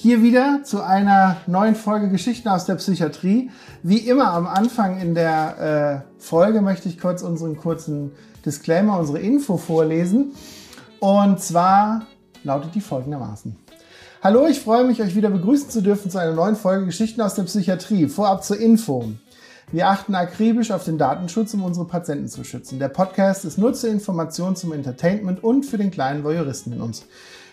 hier wieder zu einer neuen Folge Geschichten aus der Psychiatrie. Wie immer am Anfang in der äh, Folge möchte ich kurz unseren kurzen Disclaimer, unsere Info vorlesen. Und zwar lautet die folgendermaßen. Hallo, ich freue mich, euch wieder begrüßen zu dürfen zu einer neuen Folge Geschichten aus der Psychiatrie. Vorab zur Info. Wir achten akribisch auf den Datenschutz, um unsere Patienten zu schützen. Der Podcast ist nur zur Information, zum Entertainment und für den kleinen Voyeuristen in uns.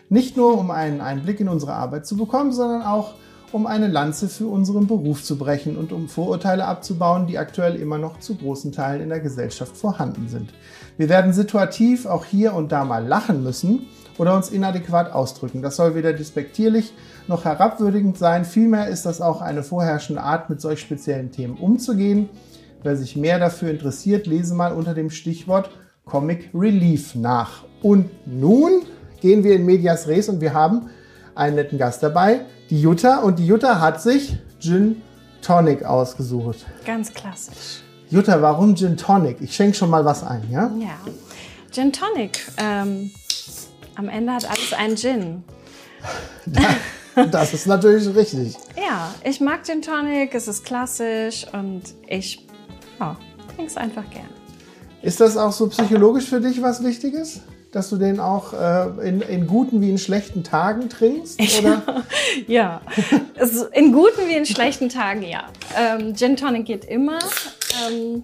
Nicht nur, um einen Einblick in unsere Arbeit zu bekommen, sondern auch, um eine Lanze für unseren Beruf zu brechen und um Vorurteile abzubauen, die aktuell immer noch zu großen Teilen in der Gesellschaft vorhanden sind. Wir werden situativ auch hier und da mal lachen müssen oder uns inadäquat ausdrücken. Das soll weder despektierlich noch herabwürdigend sein. Vielmehr ist das auch eine vorherrschende Art, mit solch speziellen Themen umzugehen. Wer sich mehr dafür interessiert, lese mal unter dem Stichwort Comic Relief nach. Und nun gehen wir in Medias Res und wir haben einen netten Gast dabei, die Jutta. Und die Jutta hat sich Gin Tonic ausgesucht. Ganz klassisch. Jutta, warum Gin Tonic? Ich schenke schon mal was ein, ja? Ja. Gin Tonic. Ähm, am Ende hat alles einen Gin. das ist natürlich richtig. Ja, ich mag Gin Tonic, es ist klassisch und ich ja, trinke es einfach gern. Ist das auch so psychologisch für dich was Wichtiges? Dass du den auch äh, in, in, guten wie in schlechten Tagen trinkst? Oder? ja, also in guten wie in schlechten Tagen, ja. Ähm, Gin Tonic geht immer. Ähm,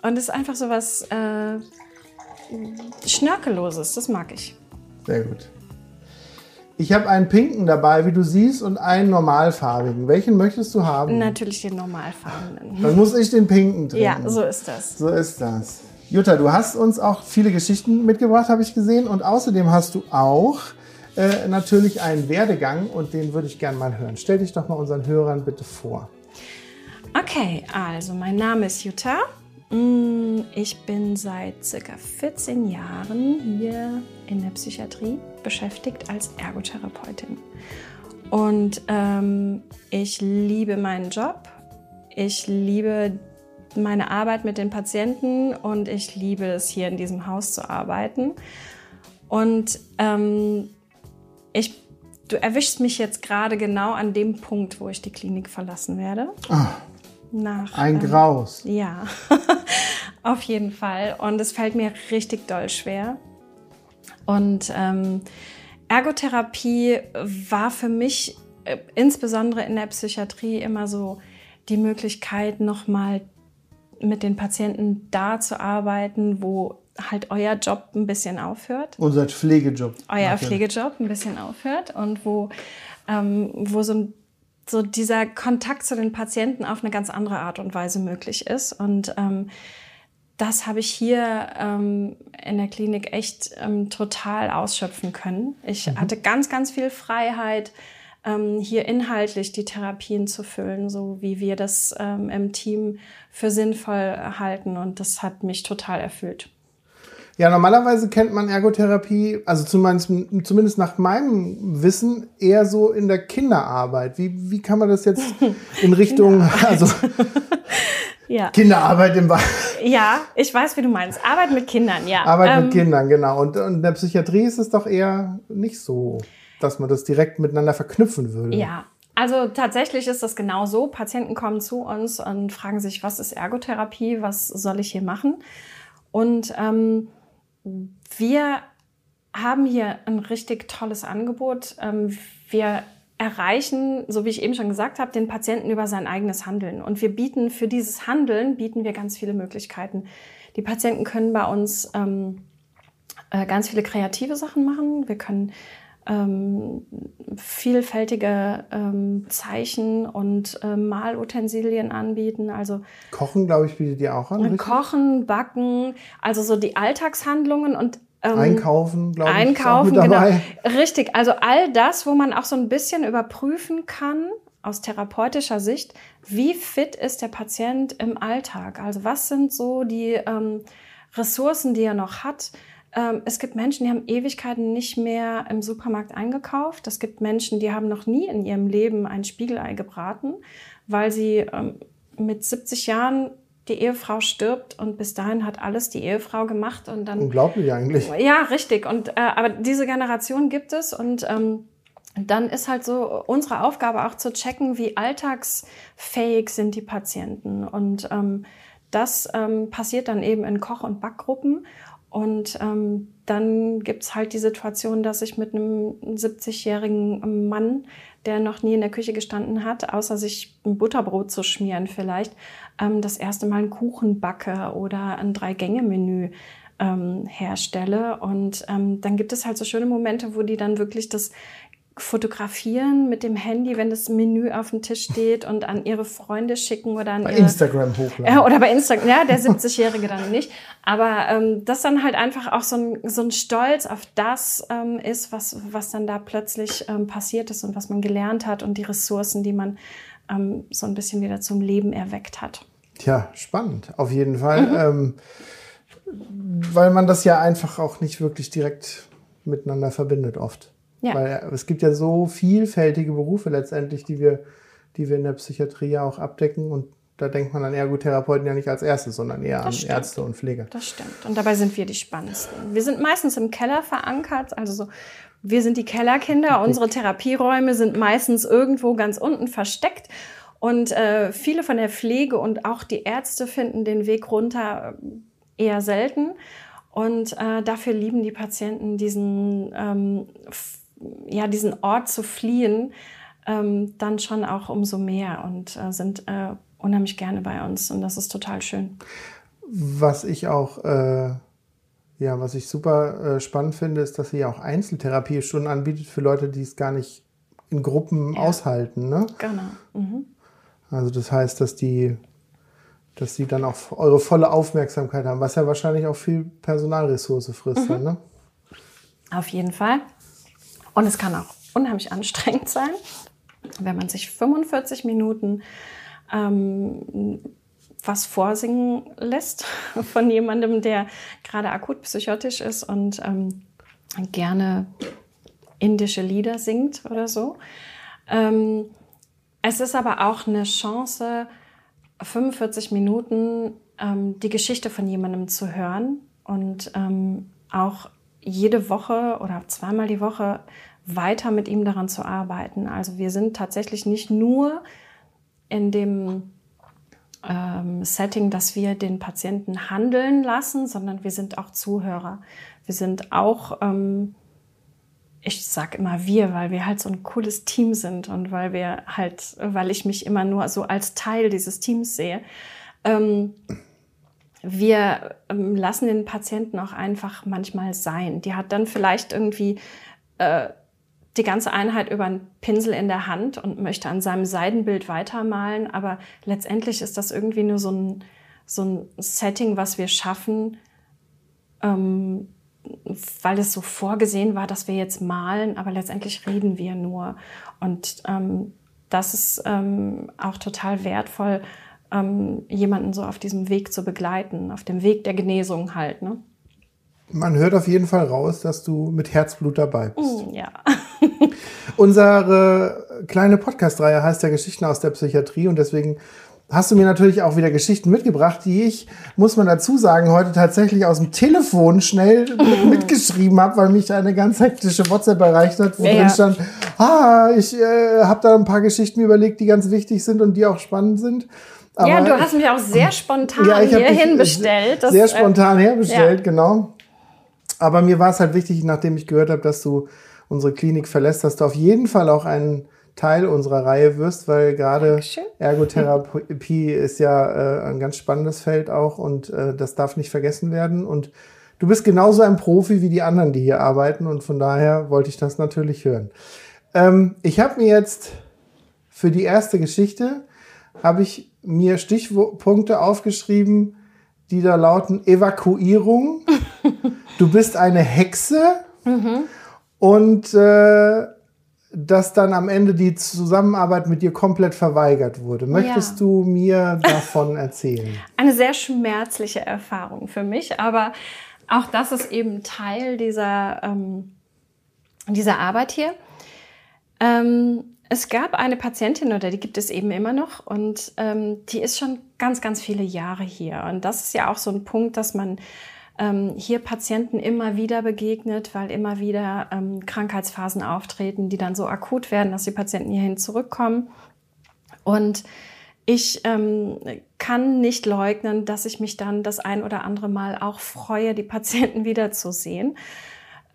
und es ist einfach so was äh, Schnörkelloses, das mag ich. Sehr gut. Ich habe einen pinken dabei, wie du siehst, und einen normalfarbigen. Welchen möchtest du haben? Natürlich den normalfarbenen. Dann muss ich den pinken trinken. Ja, so ist das. So ist das. Jutta, du hast uns auch viele Geschichten mitgebracht, habe ich gesehen. Und außerdem hast du auch äh, natürlich einen Werdegang und den würde ich gerne mal hören. Stell dich doch mal unseren Hörern bitte vor. Okay, also mein Name ist Jutta. Mm, ich bin seit circa 14 Jahren hier in der Psychiatrie beschäftigt als Ergotherapeutin. Und ähm, ich liebe meinen Job. Ich liebe meine Arbeit mit den Patienten und ich liebe es, hier in diesem Haus zu arbeiten. Und ähm, ich, du erwischst mich jetzt gerade genau an dem Punkt, wo ich die Klinik verlassen werde. Ah, Nach, ein ähm, Graus. Ja, auf jeden Fall. Und es fällt mir richtig doll schwer. Und ähm, Ergotherapie war für mich äh, insbesondere in der Psychiatrie immer so die Möglichkeit, nochmal mit den Patienten da zu arbeiten, wo halt euer Job ein bisschen aufhört. Unser Pflegejob. Euer natürlich. Pflegejob ein bisschen aufhört und wo, ähm, wo so, so dieser Kontakt zu den Patienten auf eine ganz andere Art und Weise möglich ist. Und ähm, das habe ich hier ähm, in der Klinik echt ähm, total ausschöpfen können. Ich mhm. hatte ganz, ganz viel Freiheit, ähm, hier inhaltlich die Therapien zu füllen, so wie wir das ähm, im Team für sinnvoll halten. Und das hat mich total erfüllt. Ja, normalerweise kennt man Ergotherapie, also zumindest, zumindest nach meinem Wissen, eher so in der Kinderarbeit. Wie, wie kann man das jetzt in Richtung, also ja. Kinderarbeit im Wald? Ja, ich weiß, wie du meinst. Arbeit mit Kindern, ja. Arbeit ähm, mit Kindern, genau. Und, und in der Psychiatrie ist es doch eher nicht so dass man das direkt miteinander verknüpfen würde. Ja, also tatsächlich ist das genau so. Patienten kommen zu uns und fragen sich, was ist Ergotherapie, was soll ich hier machen? Und ähm, wir haben hier ein richtig tolles Angebot. Ähm, wir erreichen, so wie ich eben schon gesagt habe, den Patienten über sein eigenes Handeln. Und wir bieten für dieses Handeln bieten wir ganz viele Möglichkeiten. Die Patienten können bei uns ähm, äh, ganz viele kreative Sachen machen. Wir können ähm, vielfältige ähm, Zeichen und äh, Malutensilien anbieten. Also Kochen, glaube ich, bietet ihr auch an. Richtig? Kochen, Backen, also so die Alltagshandlungen und ähm, einkaufen, glaube ich. Einkaufen, genau. Richtig. Also all das, wo man auch so ein bisschen überprüfen kann, aus therapeutischer Sicht, wie fit ist der Patient im Alltag? Also was sind so die ähm, Ressourcen, die er noch hat? Ähm, es gibt Menschen, die haben Ewigkeiten nicht mehr im Supermarkt eingekauft. Es gibt Menschen, die haben noch nie in ihrem Leben ein Spiegelei gebraten, weil sie ähm, mit 70 Jahren die Ehefrau stirbt und bis dahin hat alles die Ehefrau gemacht und dann unglaublich eigentlich ja richtig und äh, aber diese Generation gibt es und ähm, dann ist halt so unsere Aufgabe auch zu checken, wie alltagsfähig sind die Patienten. Und ähm, das ähm, passiert dann eben in Koch- und Backgruppen. Und ähm, dann gibt's halt die Situation, dass ich mit einem 70-jährigen Mann, der noch nie in der Küche gestanden hat, außer sich ein Butterbrot zu schmieren vielleicht, ähm, das erste Mal einen Kuchen backe oder ein Drei-Gänge-Menü ähm, herstelle. Und ähm, dann gibt es halt so schöne Momente, wo die dann wirklich das fotografieren mit dem Handy, wenn das Menü auf dem Tisch steht und an ihre Freunde schicken oder an bei ihre, Instagram hochladen. Oder bei Instagram, ja, der 70-Jährige dann nicht. Aber ähm, das dann halt einfach auch so ein, so ein Stolz auf das ähm, ist, was, was dann da plötzlich ähm, passiert ist und was man gelernt hat und die Ressourcen, die man ähm, so ein bisschen wieder zum Leben erweckt hat. Tja, spannend, auf jeden Fall. Mhm. Ähm, weil man das ja einfach auch nicht wirklich direkt miteinander verbindet oft. Ja. Weil es gibt ja so vielfältige Berufe letztendlich, die wir, die wir in der Psychiatrie ja auch abdecken und da denkt man an Ergotherapeuten ja nicht als erstes, sondern eher das an stimmt. Ärzte und Pfleger. Das stimmt. Und dabei sind wir die spannendsten. Wir sind meistens im Keller verankert, also so, wir sind die Kellerkinder. Unsere Therapieräume sind meistens irgendwo ganz unten versteckt. Und äh, viele von der Pflege und auch die Ärzte finden den Weg runter eher selten. Und äh, dafür lieben die Patienten diesen ähm, ja, diesen Ort zu fliehen, ähm, dann schon auch umso mehr und äh, sind äh, unheimlich gerne bei uns und das ist total schön. Was ich auch, äh, ja, was ich super äh, spannend finde, ist, dass sie ja auch Einzeltherapiestunden anbietet für Leute, die es gar nicht in Gruppen ja. aushalten. Ne? Genau. Mhm. Also das heißt, dass die dass sie dann auch eure volle Aufmerksamkeit haben, was ja wahrscheinlich auch viel Personalressource frisst. Mhm. Dann, ne? Auf jeden Fall. Und es kann auch unheimlich anstrengend sein, wenn man sich 45 Minuten ähm, was vorsingen lässt von jemandem, der gerade akut psychotisch ist und ähm, gerne indische Lieder singt oder so. Ähm, es ist aber auch eine Chance, 45 Minuten ähm, die Geschichte von jemandem zu hören und ähm, auch jede Woche oder zweimal die Woche weiter mit ihm daran zu arbeiten. Also wir sind tatsächlich nicht nur in dem ähm, Setting, dass wir den Patienten handeln lassen, sondern wir sind auch Zuhörer. Wir sind auch, ähm, ich sag immer wir, weil wir halt so ein cooles Team sind und weil wir halt, weil ich mich immer nur so als Teil dieses Teams sehe. Ähm, wir ähm, lassen den Patienten auch einfach manchmal sein. Die hat dann vielleicht irgendwie äh, die ganze Einheit über einen Pinsel in der Hand und möchte an seinem Seidenbild weitermalen, aber letztendlich ist das irgendwie nur so ein, so ein Setting, was wir schaffen, ähm, weil es so vorgesehen war, dass wir jetzt malen, aber letztendlich reden wir nur. Und ähm, das ist ähm, auch total wertvoll, ähm, jemanden so auf diesem Weg zu begleiten, auf dem Weg der Genesung halt. Ne? Man hört auf jeden Fall raus, dass du mit Herzblut dabei bist. Mm, ja. Unsere kleine Podcast-Reihe heißt ja Geschichten aus der Psychiatrie und deswegen hast du mir natürlich auch wieder Geschichten mitgebracht, die ich, muss man dazu sagen, heute tatsächlich aus dem Telefon schnell mitgeschrieben habe, weil mich eine ganz hektische WhatsApp erreicht hat, wo ja, drin stand, ah, ich äh, habe da ein paar Geschichten überlegt, die ganz wichtig sind und die auch spannend sind. Aber, ja, du hast mich auch sehr spontan ja, hier hinbestellt. Sehr spontan äh, herbestellt, ja. genau. Aber mir war es halt wichtig, nachdem ich gehört habe, dass du unsere Klinik verlässt, dass du auf jeden Fall auch ein Teil unserer Reihe wirst, weil gerade Ergotherapie ist ja äh, ein ganz spannendes Feld auch und äh, das darf nicht vergessen werden. Und du bist genauso ein Profi wie die anderen, die hier arbeiten und von daher wollte ich das natürlich hören. Ähm, ich habe mir jetzt für die erste Geschichte habe ich mir Stichpunkte aufgeschrieben, die da lauten Evakuierung, du bist eine Hexe mhm. und äh, dass dann am Ende die Zusammenarbeit mit dir komplett verweigert wurde. Möchtest ja. du mir davon erzählen? Eine sehr schmerzliche Erfahrung für mich, aber auch das ist eben Teil dieser, ähm, dieser Arbeit hier. Ähm, es gab eine Patientin oder die gibt es eben immer noch und ähm, die ist schon ganz, ganz viele Jahre hier. Und das ist ja auch so ein Punkt, dass man ähm, hier Patienten immer wieder begegnet, weil immer wieder ähm, Krankheitsphasen auftreten, die dann so akut werden, dass die Patienten hierhin zurückkommen. Und ich ähm, kann nicht leugnen, dass ich mich dann das ein oder andere Mal auch freue, die Patienten wiederzusehen.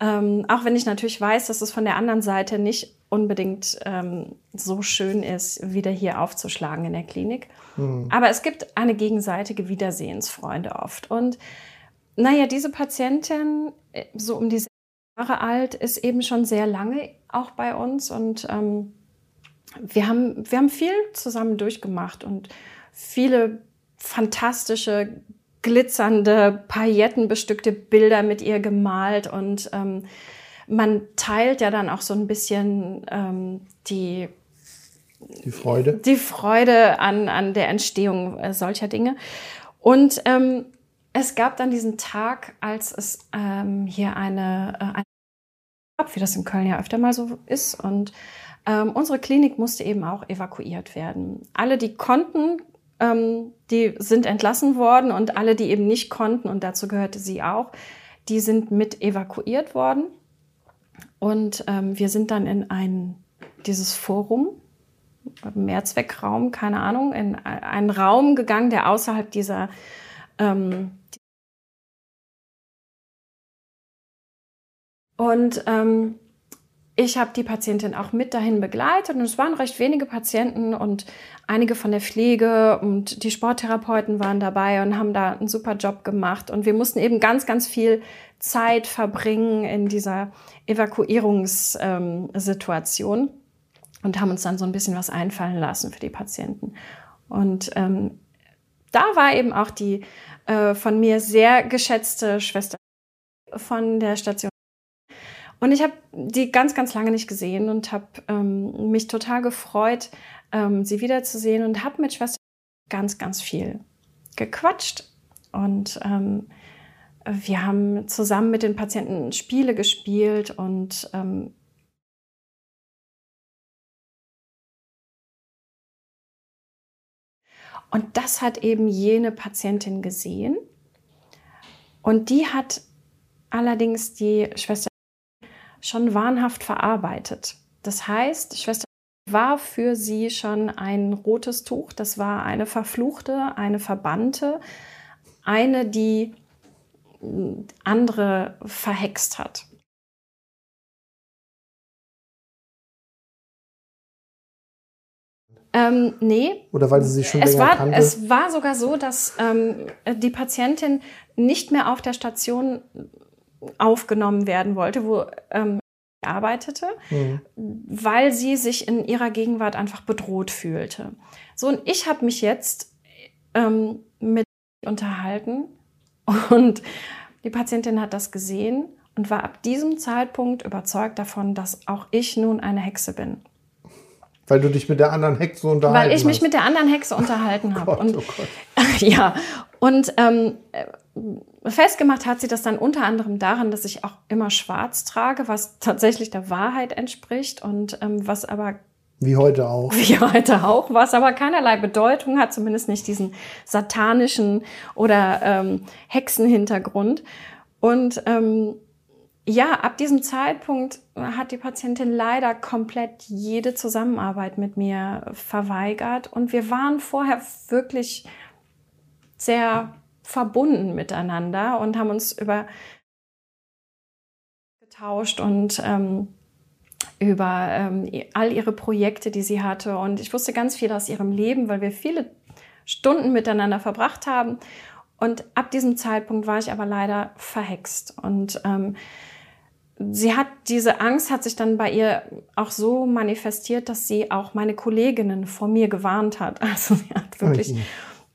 Ähm, auch wenn ich natürlich weiß, dass es von der anderen Seite nicht unbedingt ähm, so schön ist, wieder hier aufzuschlagen in der Klinik. Mhm. Aber es gibt eine gegenseitige Wiedersehensfreunde oft. Und naja, diese Patientin, äh, so um die Jahre alt, ist eben schon sehr lange auch bei uns und ähm, wir, haben, wir haben viel zusammen durchgemacht und viele fantastische, glitzernde, paillettenbestückte Bilder mit ihr gemalt und ähm, man teilt ja dann auch so ein bisschen ähm, die die Freude. Die Freude an, an der Entstehung äh, solcher Dinge. Und ähm, es gab dann diesen Tag, als es ähm, hier eine, äh, eine wie das in Köln ja öfter mal so ist. Und ähm, unsere Klinik musste eben auch evakuiert werden. Alle, die konnten, ähm, die sind entlassen worden und alle, die eben nicht konnten, und dazu gehörte sie auch, die sind mit evakuiert worden. Und ähm, wir sind dann in ein, dieses Forum, Mehrzweckraum, keine Ahnung, in einen Raum gegangen, der außerhalb dieser ähm, und ähm, ich habe die Patientin auch mit dahin begleitet und es waren recht wenige Patienten und einige von der Pflege und die Sporttherapeuten waren dabei und haben da einen super Job gemacht. Und wir mussten eben ganz, ganz viel Zeit verbringen in dieser Evakuierungssituation ähm, und haben uns dann so ein bisschen was einfallen lassen für die Patienten. Und ähm, da war eben auch die äh, von mir sehr geschätzte Schwester von der Station. Und ich habe die ganz, ganz lange nicht gesehen und habe ähm, mich total gefreut, ähm, sie wiederzusehen und habe mit Schwester ganz, ganz viel gequatscht. Und ähm, wir haben zusammen mit den Patienten Spiele gespielt und ähm, Und das hat eben jene Patientin gesehen. Und die hat allerdings die Schwester schon wahnhaft verarbeitet. Das heißt, Schwester war für sie schon ein rotes Tuch. Das war eine Verfluchte, eine Verbannte, eine, die andere verhext hat. Ähm, nee. Oder weil sie sich schon es länger war, kannte? Es war sogar so, dass ähm, die Patientin nicht mehr auf der Station aufgenommen werden wollte, wo ähm, arbeitete, mhm. weil sie sich in ihrer Gegenwart einfach bedroht fühlte. So, und ich habe mich jetzt ähm, mit unterhalten und die Patientin hat das gesehen und war ab diesem Zeitpunkt überzeugt davon, dass auch ich nun eine Hexe bin. Weil du dich mit der anderen Hexe unterhalten hast. Weil ich mich hast. mit der anderen Hexe unterhalten habe. Und, oh ja, und ähm, festgemacht hat sie das dann unter anderem daran, dass ich auch immer schwarz trage, was tatsächlich der Wahrheit entspricht und ähm, was aber wie heute auch. Wie heute auch, was aber keinerlei Bedeutung hat, zumindest nicht diesen satanischen oder ähm, Hexenhintergrund. Und ähm, ja, ab diesem Zeitpunkt hat die Patientin leider komplett jede Zusammenarbeit mit mir verweigert. Und wir waren vorher wirklich sehr verbunden miteinander und haben uns über getauscht und ähm, über ähm, all ihre Projekte, die sie hatte. Und ich wusste ganz viel aus ihrem Leben, weil wir viele Stunden miteinander verbracht haben. Und ab diesem Zeitpunkt war ich aber leider verhext. Und ähm, sie hat diese Angst hat sich dann bei ihr auch so manifestiert, dass sie auch meine Kolleginnen vor mir gewarnt hat. Also sie hat wirklich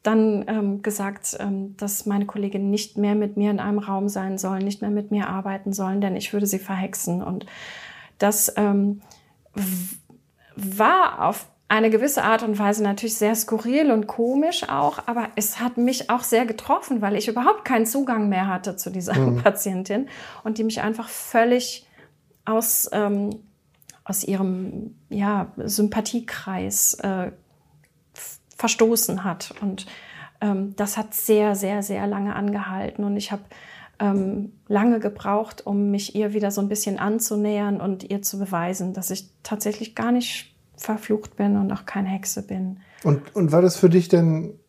dann ähm, gesagt, ähm, dass meine Kolleginnen nicht mehr mit mir in einem Raum sein sollen, nicht mehr mit mir arbeiten sollen, denn ich würde sie verhexen. Und das ähm, war auf eine gewisse Art und Weise natürlich sehr skurril und komisch auch, aber es hat mich auch sehr getroffen, weil ich überhaupt keinen Zugang mehr hatte zu dieser mhm. Patientin und die mich einfach völlig aus, ähm, aus ihrem ja, Sympathiekreis äh, verstoßen hat. Und ähm, das hat sehr, sehr, sehr lange angehalten. Und ich habe ähm, lange gebraucht, um mich ihr wieder so ein bisschen anzunähern und ihr zu beweisen, dass ich tatsächlich gar nicht verflucht bin und auch keine Hexe bin. Und, und war das für dich denn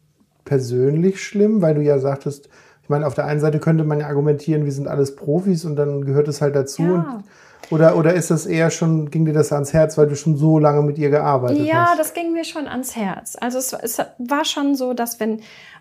persönlich schlimm, weil du ja sagtest, ich meine, auf der einen Seite könnte man ja argumentieren, wir sind alles Profis und dann gehört es halt dazu. Ja. Und, oder, oder ist das eher schon, ging dir das ans Herz, weil du schon so lange mit ihr gearbeitet ja, hast? Ja, das ging mir schon ans Herz. Also es, es war schon so, dass wenn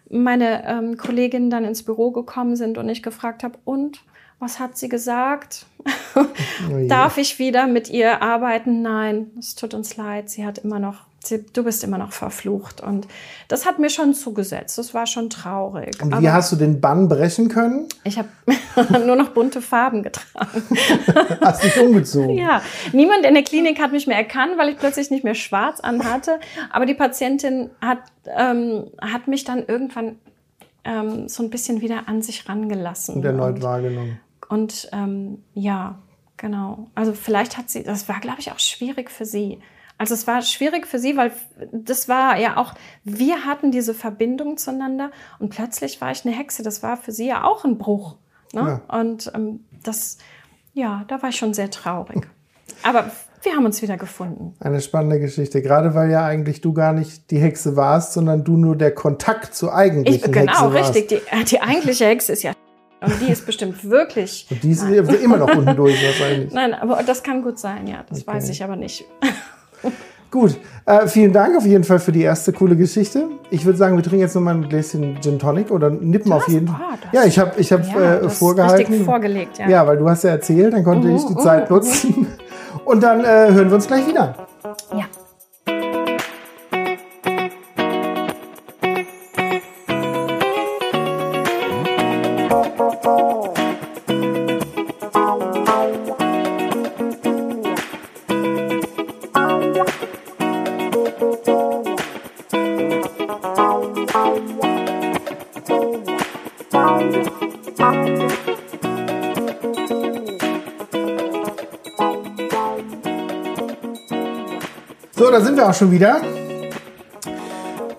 meine ähm, Kolleginnen dann ins Büro gekommen sind und ich gefragt habe, und was hat sie gesagt? Oh Darf ich wieder mit ihr arbeiten? Nein, es tut uns leid. Sie hat immer noch, du bist immer noch verflucht. Und das hat mir schon zugesetzt. Das war schon traurig. Und wie Aber hast du den Bann brechen können? Ich habe nur noch bunte Farben getragen. hast dich umgezogen? Ja. Niemand in der Klinik hat mich mehr erkannt, weil ich plötzlich nicht mehr schwarz anhatte. Aber die Patientin hat, ähm, hat mich dann irgendwann ähm, so ein bisschen wieder an sich rangelassen. Und erneut und, wahrgenommen. Und ähm, ja, genau. Also vielleicht hat sie, das war, glaube ich, auch schwierig für sie. Also es war schwierig für sie, weil das war ja auch, wir hatten diese Verbindung zueinander und plötzlich war ich eine Hexe. Das war für sie ja auch ein Bruch. Ne? Ja. Und ähm, das, ja, da war ich schon sehr traurig. Aber wir haben uns wieder gefunden. Eine spannende Geschichte, gerade weil ja eigentlich du gar nicht die Hexe warst, sondern du nur der Kontakt zur eigentlichen ich, genau, Hexe warst. Genau, richtig. Die, die eigentliche Hexe ist ja und die ist bestimmt wirklich. Und die ist immer noch unten durch wahrscheinlich. Nein, aber das kann gut sein, ja. Das okay. weiß ich aber nicht. Gut, äh, vielen Dank auf jeden Fall für die erste coole Geschichte. Ich würde sagen, wir trinken jetzt nochmal ein Gläschen Gin Tonic oder nippen auf jeden Fall. Oh, ja, ich habe ich hab, ja, äh, vorgehalten. vorgelegt, ja. Ja, weil du hast ja erzählt, dann konnte uh, ich die uh, Zeit uh. nutzen. Und dann äh, hören wir uns gleich wieder. Ja. Da sind wir auch schon wieder.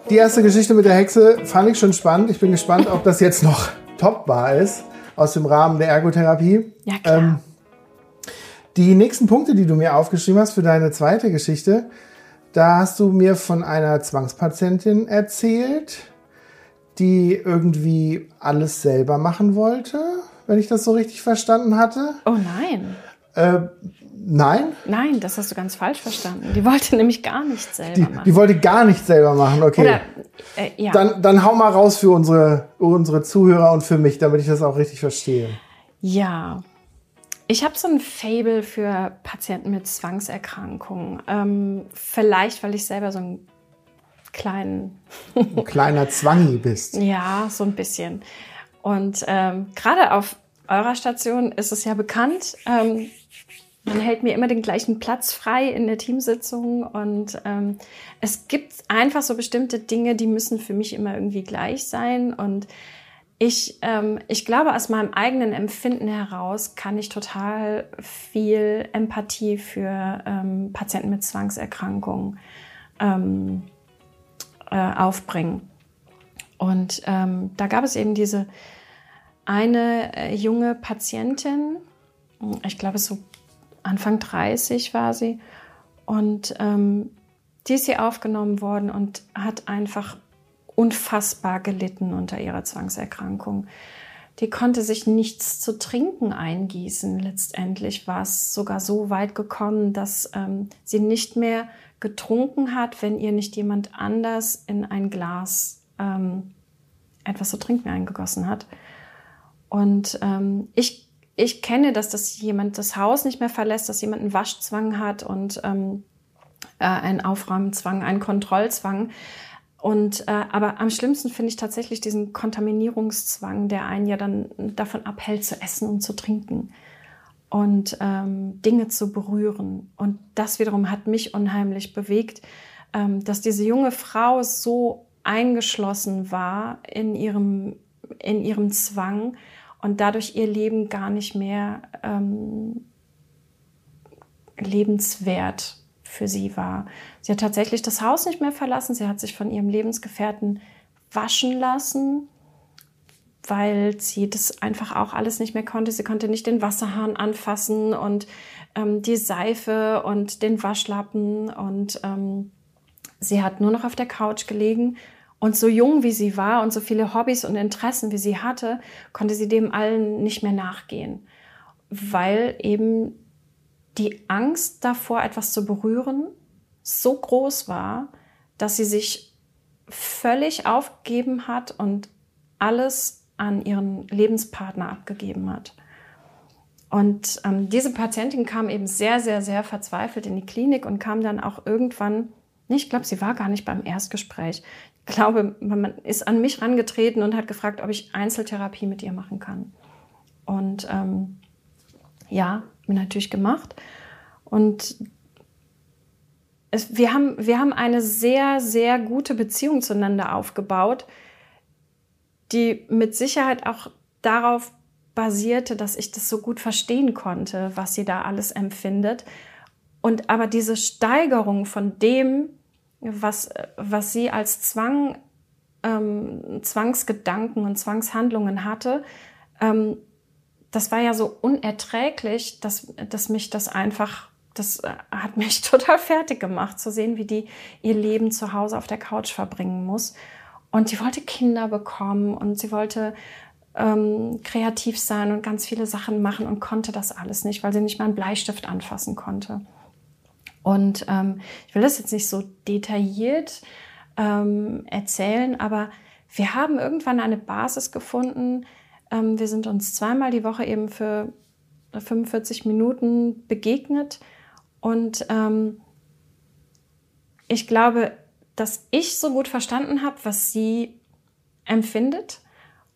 Die erste Geschichte mit der Hexe fand ich schon spannend. Ich bin gespannt, ob das jetzt noch topbar ist aus dem Rahmen der Ergotherapie. Ja, klar. Ähm, die nächsten Punkte, die du mir aufgeschrieben hast für deine zweite Geschichte, da hast du mir von einer Zwangspatientin erzählt, die irgendwie alles selber machen wollte, wenn ich das so richtig verstanden hatte. Oh nein. Äh, Nein? Nein, das hast du ganz falsch verstanden. Die wollte nämlich gar nichts selber die, machen. Die wollte gar nichts selber machen, okay. Oder, äh, ja. dann, dann hau mal raus für unsere, unsere Zuhörer und für mich, damit ich das auch richtig verstehe. Ja. Ich habe so ein Fable für Patienten mit Zwangserkrankungen. Ähm, vielleicht, weil ich selber so einen kleinen... ein kleiner Zwangi bist. Ja, so ein bisschen. Und ähm, gerade auf eurer Station ist es ja bekannt, ähm, man hält mir immer den gleichen Platz frei in der Teamsitzung und ähm, es gibt einfach so bestimmte Dinge, die müssen für mich immer irgendwie gleich sein und ich, ähm, ich glaube, aus meinem eigenen Empfinden heraus kann ich total viel Empathie für ähm, Patienten mit Zwangserkrankungen ähm, äh, aufbringen. Und ähm, da gab es eben diese eine äh, junge Patientin, ich glaube so Anfang 30 war sie. Und ähm, die ist hier aufgenommen worden und hat einfach unfassbar gelitten unter ihrer Zwangserkrankung. Die konnte sich nichts zu trinken eingießen. Letztendlich war es sogar so weit gekommen, dass ähm, sie nicht mehr getrunken hat, wenn ihr nicht jemand anders in ein Glas ähm, etwas zu trinken eingegossen hat. Und ähm, ich ich kenne, dass das jemand das Haus nicht mehr verlässt, dass jemand einen Waschzwang hat und ähm, äh, einen Aufräumzwang, einen Kontrollzwang. Und äh, aber am schlimmsten finde ich tatsächlich diesen Kontaminierungszwang, der einen ja dann davon abhält zu essen und zu trinken. und ähm, Dinge zu berühren. Und das wiederum hat mich unheimlich bewegt, ähm, dass diese junge Frau so eingeschlossen war in ihrem, in ihrem Zwang und dadurch ihr Leben gar nicht mehr ähm, lebenswert für sie war. Sie hat tatsächlich das Haus nicht mehr verlassen. Sie hat sich von ihrem Lebensgefährten waschen lassen, weil sie das einfach auch alles nicht mehr konnte. Sie konnte nicht den Wasserhahn anfassen und ähm, die Seife und den Waschlappen und ähm, sie hat nur noch auf der Couch gelegen. Und so jung wie sie war und so viele Hobbys und Interessen wie sie hatte, konnte sie dem allen nicht mehr nachgehen, weil eben die Angst davor, etwas zu berühren, so groß war, dass sie sich völlig aufgegeben hat und alles an ihren Lebenspartner abgegeben hat. Und ähm, diese Patientin kam eben sehr, sehr, sehr verzweifelt in die Klinik und kam dann auch irgendwann, ich glaube, sie war gar nicht beim Erstgespräch. Ich glaube, man ist an mich rangetreten und hat gefragt, ob ich Einzeltherapie mit ihr machen kann. Und ähm, ja, mir natürlich gemacht. Und es, wir, haben, wir haben eine sehr, sehr gute Beziehung zueinander aufgebaut, die mit Sicherheit auch darauf basierte, dass ich das so gut verstehen konnte, was sie da alles empfindet. Und aber diese Steigerung von dem, was, was sie als Zwang, ähm, Zwangsgedanken und Zwangshandlungen hatte, ähm, das war ja so unerträglich, dass, dass mich das einfach, das äh, hat mich total fertig gemacht, zu sehen, wie die ihr Leben zu Hause auf der Couch verbringen muss. Und sie wollte Kinder bekommen und sie wollte ähm, kreativ sein und ganz viele Sachen machen und konnte das alles nicht, weil sie nicht mal einen Bleistift anfassen konnte. Und ähm, ich will das jetzt nicht so detailliert ähm, erzählen, aber wir haben irgendwann eine Basis gefunden, ähm, wir sind uns zweimal die Woche eben für 45 Minuten begegnet. Und ähm, ich glaube, dass ich so gut verstanden habe, was sie empfindet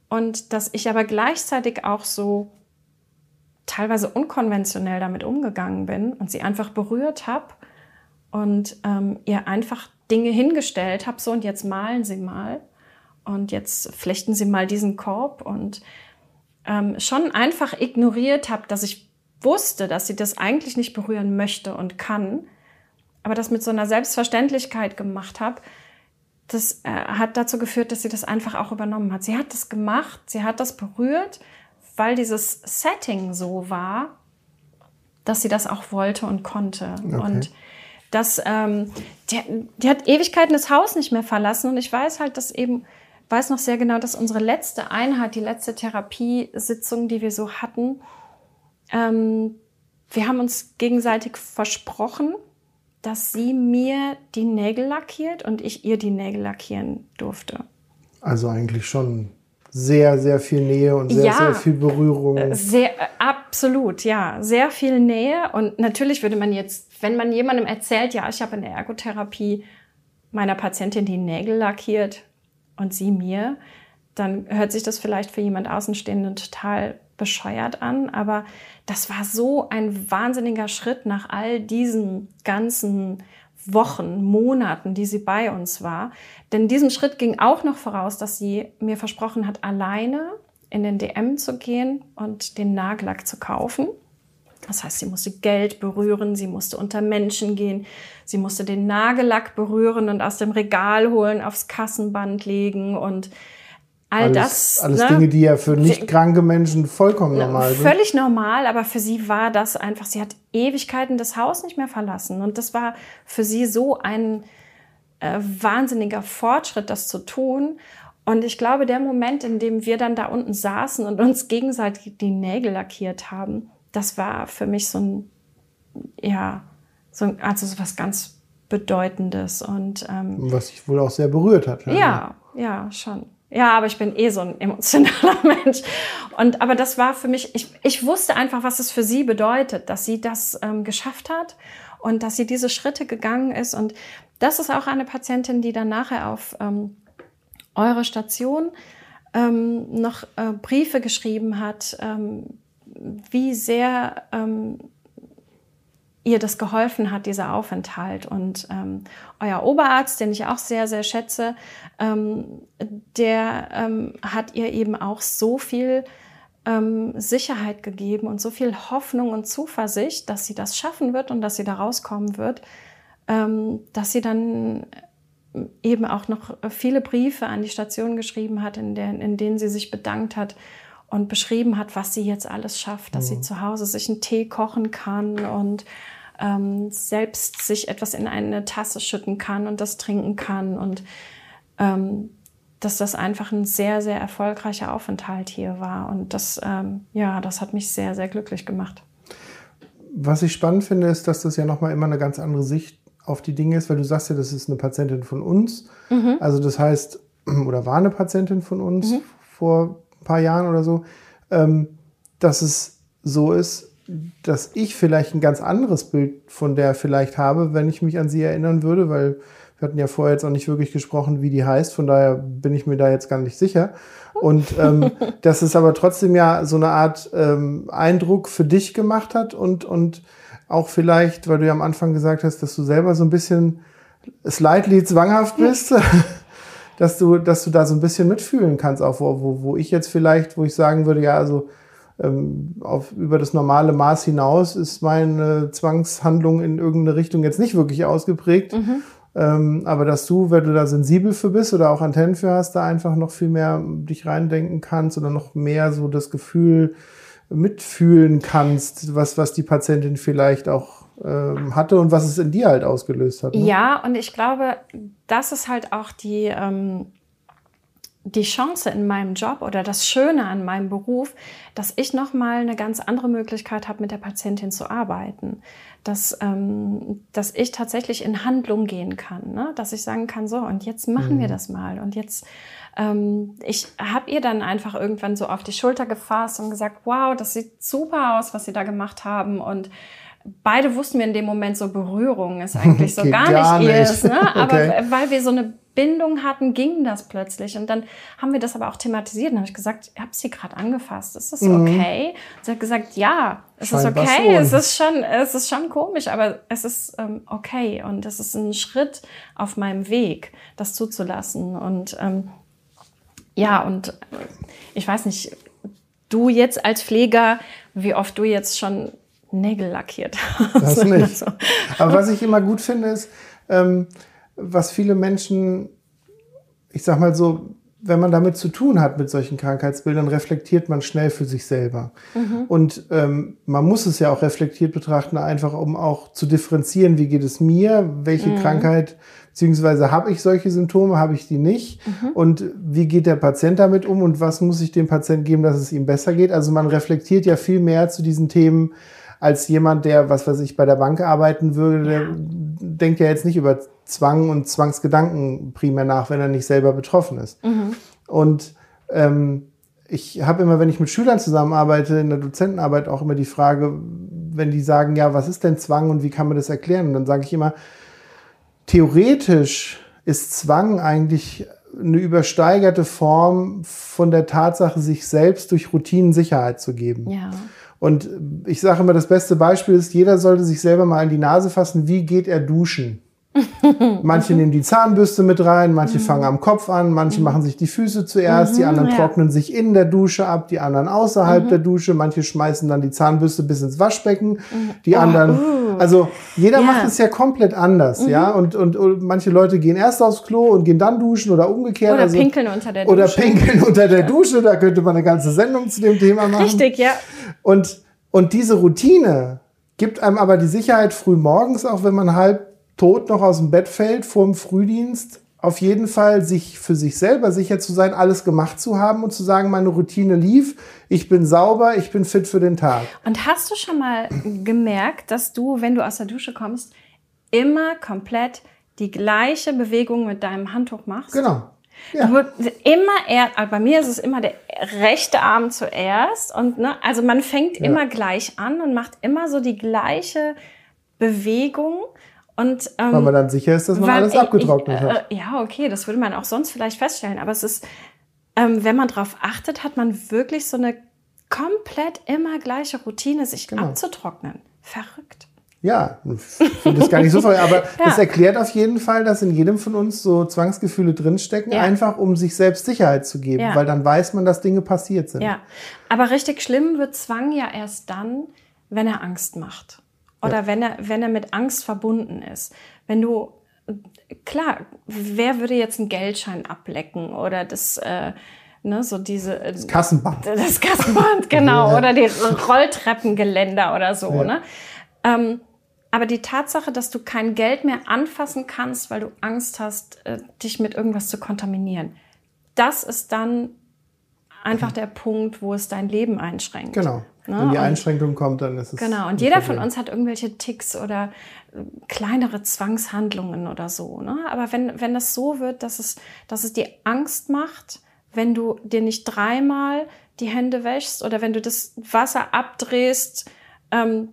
und dass ich aber gleichzeitig auch so teilweise unkonventionell damit umgegangen bin und sie einfach berührt habe und ähm, ihr einfach Dinge hingestellt habe, so und jetzt malen Sie mal und jetzt flechten Sie mal diesen Korb und ähm, schon einfach ignoriert habe, dass ich wusste, dass sie das eigentlich nicht berühren möchte und kann, aber das mit so einer Selbstverständlichkeit gemacht habe, das äh, hat dazu geführt, dass sie das einfach auch übernommen hat. Sie hat das gemacht, sie hat das berührt, weil dieses Setting so war, dass sie das auch wollte und konnte. Okay. Und das, ähm, die, die hat Ewigkeiten das Haus nicht mehr verlassen und ich weiß halt, dass eben weiß noch sehr genau, dass unsere letzte Einheit, die letzte Therapiesitzung, die wir so hatten, ähm, wir haben uns gegenseitig versprochen, dass sie mir die Nägel lackiert und ich ihr die Nägel lackieren durfte. Also eigentlich schon sehr, sehr viel Nähe und sehr, ja, sehr viel Berührung. Äh, sehr, äh, absolut, ja. Sehr viel Nähe. Und natürlich würde man jetzt, wenn man jemandem erzählt, ja, ich habe in der Ergotherapie meiner Patientin die Nägel lackiert, und sie mir, dann hört sich das vielleicht für jemand Außenstehenden total bescheuert an, aber das war so ein wahnsinniger Schritt nach all diesen ganzen Wochen, Monaten, die sie bei uns war. Denn diesem Schritt ging auch noch voraus, dass sie mir versprochen hat, alleine in den DM zu gehen und den Nagellack zu kaufen. Das heißt, sie musste Geld berühren, sie musste unter Menschen gehen, sie musste den Nagellack berühren und aus dem Regal holen, aufs Kassenband legen und all alles, das. Alles ne? Dinge, die ja für nicht kranke Menschen vollkommen normal sind. Völlig normal, aber für sie war das einfach, sie hat Ewigkeiten das Haus nicht mehr verlassen. Und das war für sie so ein äh, wahnsinniger Fortschritt, das zu tun. Und ich glaube, der Moment, in dem wir dann da unten saßen und uns gegenseitig die Nägel lackiert haben, das war für mich so ein, ja, so ein, also so was ganz Bedeutendes und ähm, was sich wohl auch sehr berührt hat. Ja, ja, ja, schon. Ja, aber ich bin eh so ein emotionaler Mensch. Und aber das war für mich, ich, ich wusste einfach, was es für sie bedeutet, dass sie das ähm, geschafft hat und dass sie diese Schritte gegangen ist. Und das ist auch eine Patientin, die dann nachher auf ähm, eure Station ähm, noch äh, Briefe geschrieben hat, ähm, wie sehr ähm, ihr das geholfen hat, dieser Aufenthalt. Und ähm, euer Oberarzt, den ich auch sehr, sehr schätze, ähm, der ähm, hat ihr eben auch so viel ähm, Sicherheit gegeben und so viel Hoffnung und Zuversicht, dass sie das schaffen wird und dass sie da rauskommen wird, ähm, dass sie dann eben auch noch viele Briefe an die Station geschrieben hat, in, der, in denen sie sich bedankt hat und beschrieben hat, was sie jetzt alles schafft, dass mhm. sie zu Hause sich einen Tee kochen kann und ähm, selbst sich etwas in eine Tasse schütten kann und das trinken kann und ähm, dass das einfach ein sehr, sehr erfolgreicher Aufenthalt hier war. Und das, ähm, ja, das hat mich sehr, sehr glücklich gemacht. Was ich spannend finde, ist, dass das ja nochmal immer eine ganz andere Sicht auf die Dinge ist, weil du sagst ja, das ist eine Patientin von uns. Mhm. Also das heißt, oder war eine Patientin von uns mhm. vor ein paar Jahren oder so, ähm, dass es so ist, dass ich vielleicht ein ganz anderes Bild von der vielleicht habe, wenn ich mich an sie erinnern würde, weil wir hatten ja vorher jetzt auch nicht wirklich gesprochen, wie die heißt, von daher bin ich mir da jetzt gar nicht sicher. Und ähm, dass es aber trotzdem ja so eine Art ähm, Eindruck für dich gemacht hat und, und auch vielleicht, weil du ja am Anfang gesagt hast, dass du selber so ein bisschen slightly zwanghaft bist, dass du, dass du da so ein bisschen mitfühlen kannst, auch wo, wo, wo ich jetzt vielleicht, wo ich sagen würde, ja, also ähm, auf, über das normale Maß hinaus ist meine Zwangshandlung in irgendeine Richtung jetzt nicht wirklich ausgeprägt. Mhm. Ähm, aber dass du, wenn du da sensibel für bist oder auch Antennen für hast, da einfach noch viel mehr dich reindenken kannst oder noch mehr so das Gefühl mitfühlen kannst, was, was die Patientin vielleicht auch ähm, hatte und was es in dir halt ausgelöst hat. Ne? Ja, und ich glaube, das ist halt auch die, ähm, die Chance in meinem Job oder das Schöne an meinem Beruf, dass ich nochmal eine ganz andere Möglichkeit habe, mit der Patientin zu arbeiten. Dass, ähm, dass ich tatsächlich in Handlung gehen kann. Ne? Dass ich sagen kann, so, und jetzt machen mhm. wir das mal. Und jetzt, ähm, ich habe ihr dann einfach irgendwann so auf die Schulter gefasst und gesagt, wow, das sieht super aus, was Sie da gemacht haben. Und beide wussten wir in dem Moment so, Berührung ist eigentlich so gar, gar, nicht ihrs. Ne? Aber okay. weil wir so eine Bindung hatten, ging das plötzlich. Und dann haben wir das aber auch thematisiert. Dann habe ich gesagt, ich habe sie gerade angefasst. Ist das mhm. okay? Und sie hat gesagt, ja, es ist okay. Es ist schon, es ist schon komisch, aber es ist ähm, okay. Und es ist ein Schritt auf meinem Weg, das zuzulassen. Und ähm, ja, und ich weiß nicht, du jetzt als Pfleger, wie oft du jetzt schon Nägel lackiert hast. Das nicht. Aber was ich immer gut finde, ist, ähm, was viele Menschen, ich sag mal so, wenn man damit zu tun hat mit solchen Krankheitsbildern, reflektiert man schnell für sich selber. Mhm. Und ähm, man muss es ja auch reflektiert betrachten, einfach um auch zu differenzieren, wie geht es mir, welche mhm. Krankheit, beziehungsweise habe ich solche Symptome, habe ich die nicht mhm. und wie geht der Patient damit um und was muss ich dem Patienten geben, dass es ihm besser geht. Also man reflektiert ja viel mehr zu diesen Themen, als jemand, der, was weiß ich, bei der Bank arbeiten würde, ja. denkt ja jetzt nicht über Zwang und Zwangsgedanken primär nach, wenn er nicht selber betroffen ist. Mhm. Und ähm, ich habe immer, wenn ich mit Schülern zusammenarbeite, in der Dozentenarbeit auch immer die Frage, wenn die sagen, ja, was ist denn Zwang und wie kann man das erklären? Und dann sage ich immer, theoretisch ist Zwang eigentlich eine übersteigerte Form von der Tatsache, sich selbst durch Routinen Sicherheit zu geben. Ja. Und ich sage immer, das beste Beispiel ist, jeder sollte sich selber mal in die Nase fassen, wie geht er duschen? manche nehmen die Zahnbürste mit rein, manche mhm. fangen am Kopf an, manche mhm. machen sich die Füße zuerst, mhm, die anderen ja. trocknen sich in der Dusche ab, die anderen außerhalb mhm. der Dusche, manche schmeißen dann die Zahnbürste bis ins Waschbecken, mhm. die oh, anderen, uh. also jeder yeah. macht es ja komplett anders, ja, und, und, und, manche Leute gehen erst aufs Klo und gehen dann duschen oder umgekehrt. Oder also, pinkeln unter der Dusche. Oder pinkeln unter der Dusche, da könnte man eine ganze Sendung zu dem Thema machen. Richtig, ja. Und, und diese Routine gibt einem aber die Sicherheit früh morgens, auch wenn man halb tot noch aus dem Bett fällt vor dem Frühdienst, auf jeden Fall sich für sich selber sicher zu sein, alles gemacht zu haben und zu sagen, meine Routine lief, ich bin sauber, ich bin fit für den Tag. Und hast du schon mal gemerkt, dass du, wenn du aus der Dusche kommst, immer komplett die gleiche Bewegung mit deinem Handtuch machst? Genau. Ja. Immer er, also bei mir ist es immer der rechte Arm zuerst und ne, also man fängt ja. immer gleich an und macht immer so die gleiche Bewegung und, ähm, weil man dann sicher ist, dass man weil, alles abgetrocknet ich, äh, hat. Ja, okay, das würde man auch sonst vielleicht feststellen. Aber es ist, ähm, wenn man darauf achtet, hat man wirklich so eine komplett immer gleiche Routine, sich Genau. abzutrocknen. Verrückt. Ja, ich finde das gar nicht so voll, aber Ja. das erklärt auf jeden Fall, dass in jedem von uns so Zwangsgefühle drinstecken, Ja. einfach um sich selbst Sicherheit zu geben, Ja. weil dann weiß man, dass Dinge passiert sind. Ja, aber richtig schlimm wird Zwang ja erst dann, wenn er Angst macht. Oder wenn, er, wenn er mit Angst verbunden ist. Wenn du, klar, wer würde jetzt einen Geldschein ablecken oder das, äh, ne, so diese, äh, Kassenband. das Kassenband, genau, Ja. oder die Rolltreppengeländer oder so, Ja. ne? Ähm, aber die Tatsache, dass du kein Geld mehr anfassen kannst, weil du Angst hast, äh, dich mit irgendwas zu kontaminieren, das ist dann einfach der Punkt, wo es dein Leben einschränkt. Genau. Ne? Wenn die Und- Einschränkung kommt, dann ist es. Genau, und jeder Problem. von uns hat irgendwelche Ticks oder äh, kleinere Zwangshandlungen oder so. Ne? Aber wenn, wenn das so wird, dass es, dass es dir Angst macht, wenn du dir nicht dreimal die Hände wäschst oder wenn du das Wasser abdrehst, ähm,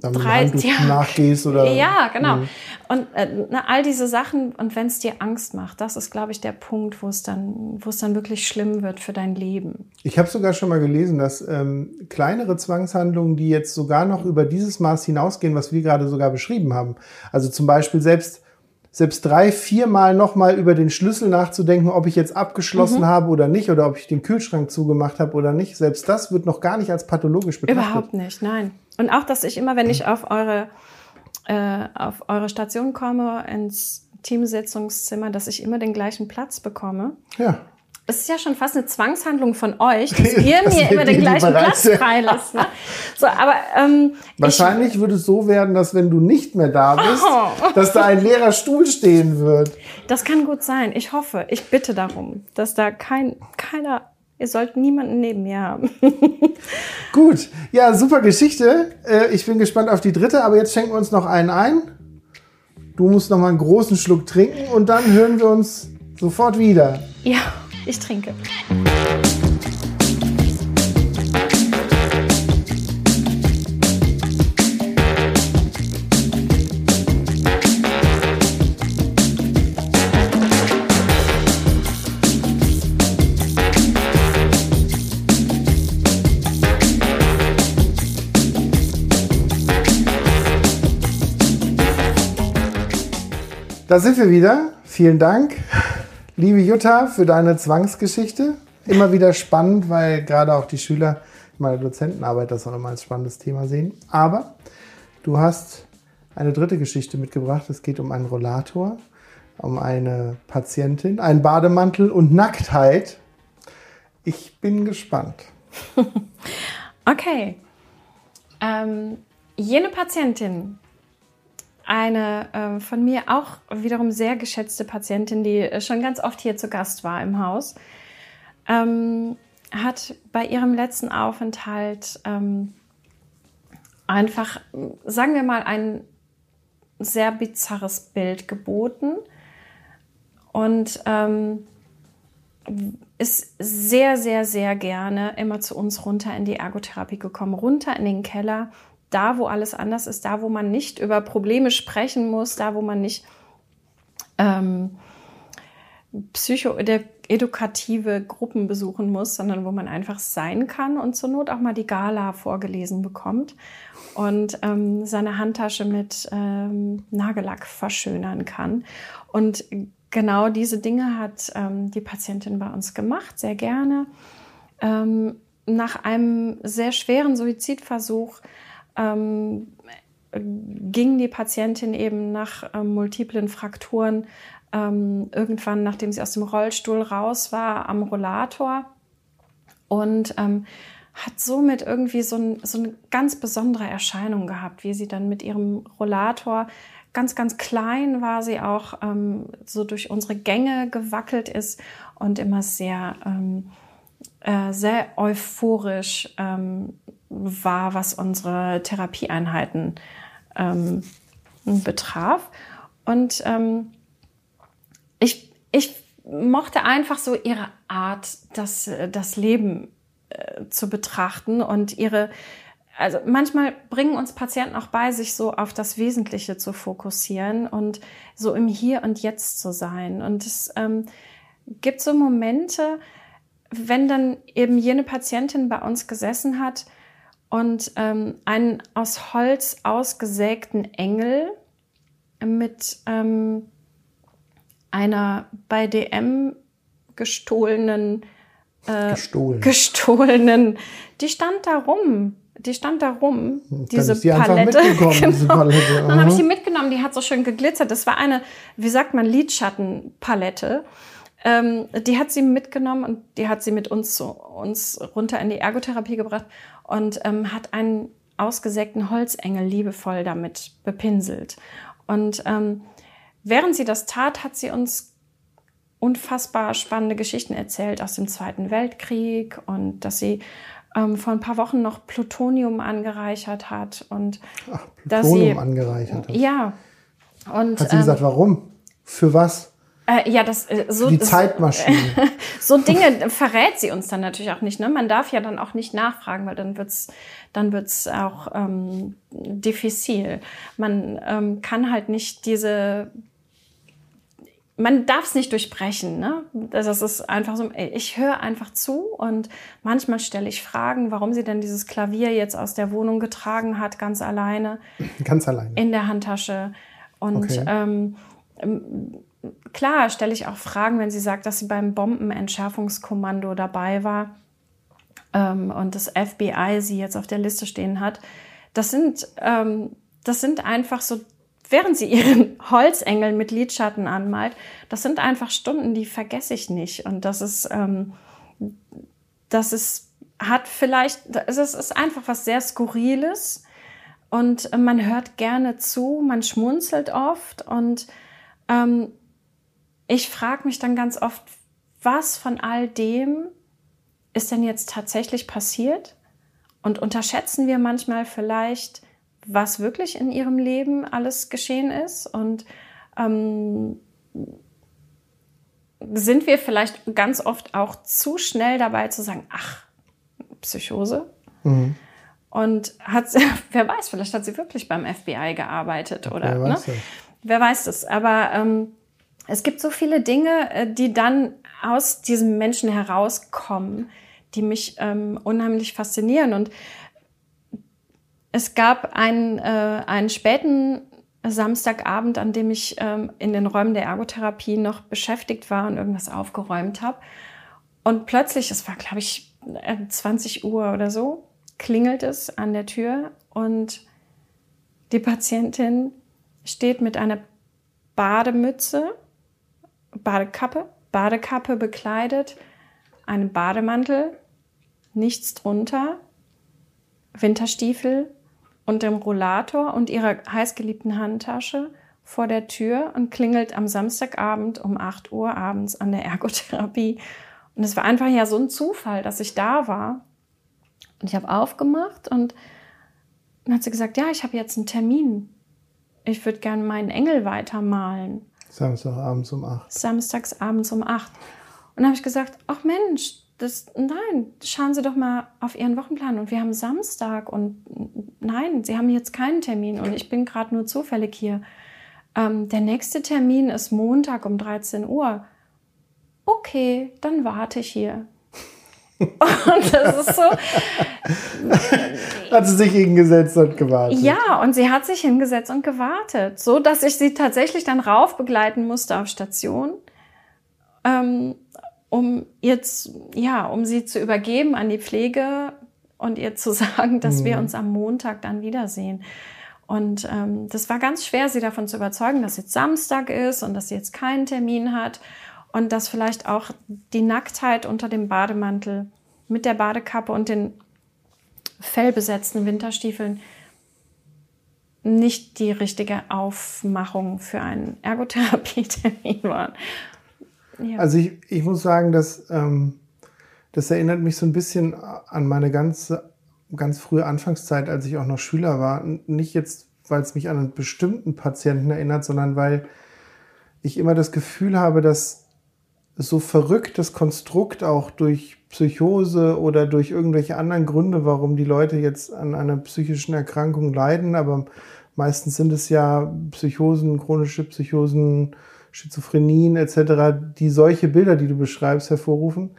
drei- ja. nachgehst oder. ja, genau. Mhm. Und äh, na, all diese Sachen, und wenn es dir Angst macht, das ist, glaube ich, der Punkt, wo es dann, wo es dann wirklich schlimm wird für dein Leben. Ich habe sogar schon mal gelesen, dass ähm, kleinere Zwangshandlungen, die jetzt sogar noch über dieses Maß hinausgehen, was wir gerade sogar beschrieben haben, also zum Beispiel selbst selbst drei, viermal nochmal über den Schlüssel nachzudenken, ob ich jetzt abgeschlossen Mhm. habe oder nicht, oder ob ich den Kühlschrank zugemacht habe oder nicht, selbst das wird noch gar nicht als pathologisch betrachtet. Überhaupt nicht, nein. Und auch, dass ich immer, wenn ich auf eure, äh, auf eure Station komme, ins Teamsitzungszimmer, dass ich immer den gleichen Platz bekomme. Ja. Es ist ja schon fast eine Zwangshandlung von euch, dass ihr Dass mir immer den gleichen Platz freilasst. Ne? So, aber ähm, Wahrscheinlich würde es so werden, dass wenn du nicht mehr da bist, Oh. dass da ein leerer Stuhl stehen wird. ich, das kann gut sein. Ich hoffe, ich bitte darum, dass da kein, keiner, ihr sollt niemanden neben mir haben. Gut, ja, super Geschichte. Äh, Ich bin gespannt auf die dritte, aber jetzt schenken wir uns noch einen ein. Du musst noch mal einen großen Schluck trinken und dann hören wir uns sofort wieder. ja, ich trinke. Da sind wir wieder. Vielen Dank, liebe Jutta, für deine Zwangsgeschichte. Immer wieder spannend, weil gerade auch die Schüler meiner Dozentenarbeit das auch immer als spannendes Thema sehen. Aber du hast eine dritte Geschichte mitgebracht. Es geht um einen Rollator, um eine Patientin, einen Bademantel und Nacktheit. Ich bin gespannt. Okay. Ähm, jene Patientin, eine äh, von mir auch wiederum sehr geschätzte Patientin, die äh, schon ganz oft hier zu Gast war im Haus, ähm, hat bei ihrem letzten Aufenthalt ähm, einfach, sagen wir mal, ein sehr bizarres Bild geboten und ähm, ist sehr, sehr, sehr gerne immer zu uns runter in die Ergotherapie gekommen, runter in den Keller, da, wo alles anders ist, da, wo man nicht über Probleme sprechen muss, da, wo man nicht ähm, psychoedukative Gruppen besuchen muss, sondern wo man einfach sein kann und zur Not auch mal die Gala vorgelesen bekommt und ähm, seine Handtasche mit ähm, Nagellack verschönern kann. Und genau diese Dinge hat ähm, die Patientin bei uns gemacht, sehr gerne. Ähm, nach einem sehr schweren Suizidversuch ähm, ging die Patientin eben nach ähm, multiplen Frakturen ähm, irgendwann, nachdem sie aus dem Rollstuhl raus war, am Rollator und ähm, hat somit irgendwie so, ein, so eine ganz besondere Erscheinung gehabt, wie sie dann mit ihrem Rollator ganz, ganz klein war sie auch, ähm, so durch unsere Gänge gewackelt ist und immer sehr, ähm, äh, sehr euphorisch ähm, war, was unsere Therapieeinheiten ähm, betraf. Und ähm, ich, ich mochte einfach so ihre Art, das, das Leben äh, zu betrachten und ihre, also manchmal bringen uns Patienten auch bei, sich so auf das Wesentliche zu fokussieren und so im Hier und Jetzt zu sein. Und es ähm, gibt so Momente, wenn dann eben jene Patientin bei uns gesessen hat und ähm, einen aus Holz ausgesägten Engel mit ähm, einer bei DM gestohlenen äh, gestohlen. gestohlenen, die stand da rum. Die stand da rum, diese die Palette. mitgekommen, diese Genau. Palette. Dann habe ich die mitgenommen, die hat so schön geglitzert. Das war eine, wie sagt man, Lidschattenpalette. Ähm, die hat sie mitgenommen und die hat sie mit uns, zu, uns runter in die Ergotherapie gebracht und ähm, hat einen ausgesägten Holzengel liebevoll damit bepinselt. Und ähm, während sie das tat, hat sie uns unfassbar spannende Geschichten erzählt aus dem Zweiten Weltkrieg und dass sie ähm, vor ein paar Wochen noch Plutonium angereichert hat und Ach, dass Plutonium sie- angereichert hat. ja und Hat sie ähm, gesagt, warum? Für was? Äh, ja das äh, so Die Zeitmaschine. so Dinge verrät sie uns dann natürlich auch nicht. Ne? Man darf ja dann auch nicht nachfragen, weil dann wird's dann wird's auch ähm, diffizil. Man ähm, kann halt nicht diese man darf es nicht durchbrechen. Ne? Das ist einfach so, ich höre einfach zu und manchmal stelle ich Fragen, warum sie denn dieses Klavier jetzt aus der Wohnung getragen hat, ganz alleine Ganz alleine. in der Handtasche. Und Okay. ähm, ähm, klar stelle ich auch Fragen, wenn sie sagt, dass sie beim Bombenentschärfungskommando dabei war ähm, und das FBI sie jetzt auf der Liste stehen hat. Das sind, ähm, das sind einfach so, während sie ihren Holzengel mit Lidschatten anmalt, das sind einfach Stunden, die vergesse ich nicht. Und das ist, ähm, das ist, hat vielleicht, es ist, einfach was sehr Skurriles. Und äh, man hört gerne zu, man schmunzelt oft und ähm, ich frage mich dann ganz oft, was von all dem ist denn jetzt tatsächlich passiert? Und unterschätzen wir manchmal vielleicht, was wirklich in ihrem Leben alles geschehen ist? Und ähm, sind wir vielleicht ganz oft auch zu schnell dabei zu sagen, ach, Psychose? Mhm. Und hat sie, wer weiß, vielleicht hat sie wirklich beim FBI gearbeitet oder Wer ne? weiß das? wer weiß das. Aber ähm, es gibt so viele Dinge, äh, die dann aus diesem Menschen herauskommen, die mich ähm, unheimlich faszinieren. Und es gab einen, äh, einen späten Samstagabend, an dem ich ähm, in den Räumen der Ergotherapie noch beschäftigt war und irgendwas aufgeräumt habe. Und plötzlich, es war, glaube ich, äh, 20 Uhr oder so, klingelt es an der Tür und die Patientin steht mit einer Bademütze, Badekappe, Badekappe bekleidet, einem Bademantel, nichts drunter, Winterstiefel und dem Rollator und ihrer heißgeliebten Handtasche vor der Tür und klingelt am Samstagabend um 8 Uhr abends an der Ergotherapie. Und es war einfach ja so ein Zufall, dass ich da war. Und ich habe aufgemacht und dann hat sie gesagt, ja, ich habe jetzt einen Termin. Ich würde gerne meinen Engel weitermalen. Samstagabends um 8. Samstags abends um 8. Und habe ich gesagt, ach Mensch, das, nein, schauen Sie doch mal auf Ihren Wochenplan. Und wir haben Samstag und nein, Sie haben jetzt keinen Termin und ich bin gerade nur zufällig hier. Ähm, der nächste Termin ist Montag um 13 Uhr. Okay, dann warte ich hier. Und das ist so, Hat sie sich hingesetzt und gewartet. Ja, und sie hat sich hingesetzt und gewartet, so dass ich sie tatsächlich dann rauf begleiten musste auf Station, ähm, um jetzt ja, um sie zu übergeben an die Pflege und ihr zu sagen, dass wir uns am Montag dann wiedersehen. Und ähm, das war ganz schwer, sie davon zu überzeugen, dass jetzt Samstag ist und dass sie jetzt keinen Termin hat und dass vielleicht auch die Nacktheit unter dem Bademantel mit der Badekappe und den fellbesetzten Winterstiefeln nicht die richtige Aufmachung für einen Ergotherapie-Termin waren. Ja. Also ich, ich muss sagen, dass ähm, das erinnert mich so ein bisschen an meine ganze, ganz frühe Anfangszeit, als ich auch noch Schüler war. Nicht jetzt, weil es mich an einen bestimmten Patienten erinnert, sondern weil ich immer das Gefühl habe, dass so verrückt das Konstrukt auch durch Psychose oder durch irgendwelche anderen Gründe, warum die Leute jetzt an einer psychischen Erkrankung leiden, aber meistens sind es ja Psychosen, chronische Psychosen, Schizophrenien etc., die solche Bilder, die du beschreibst, hervorrufen,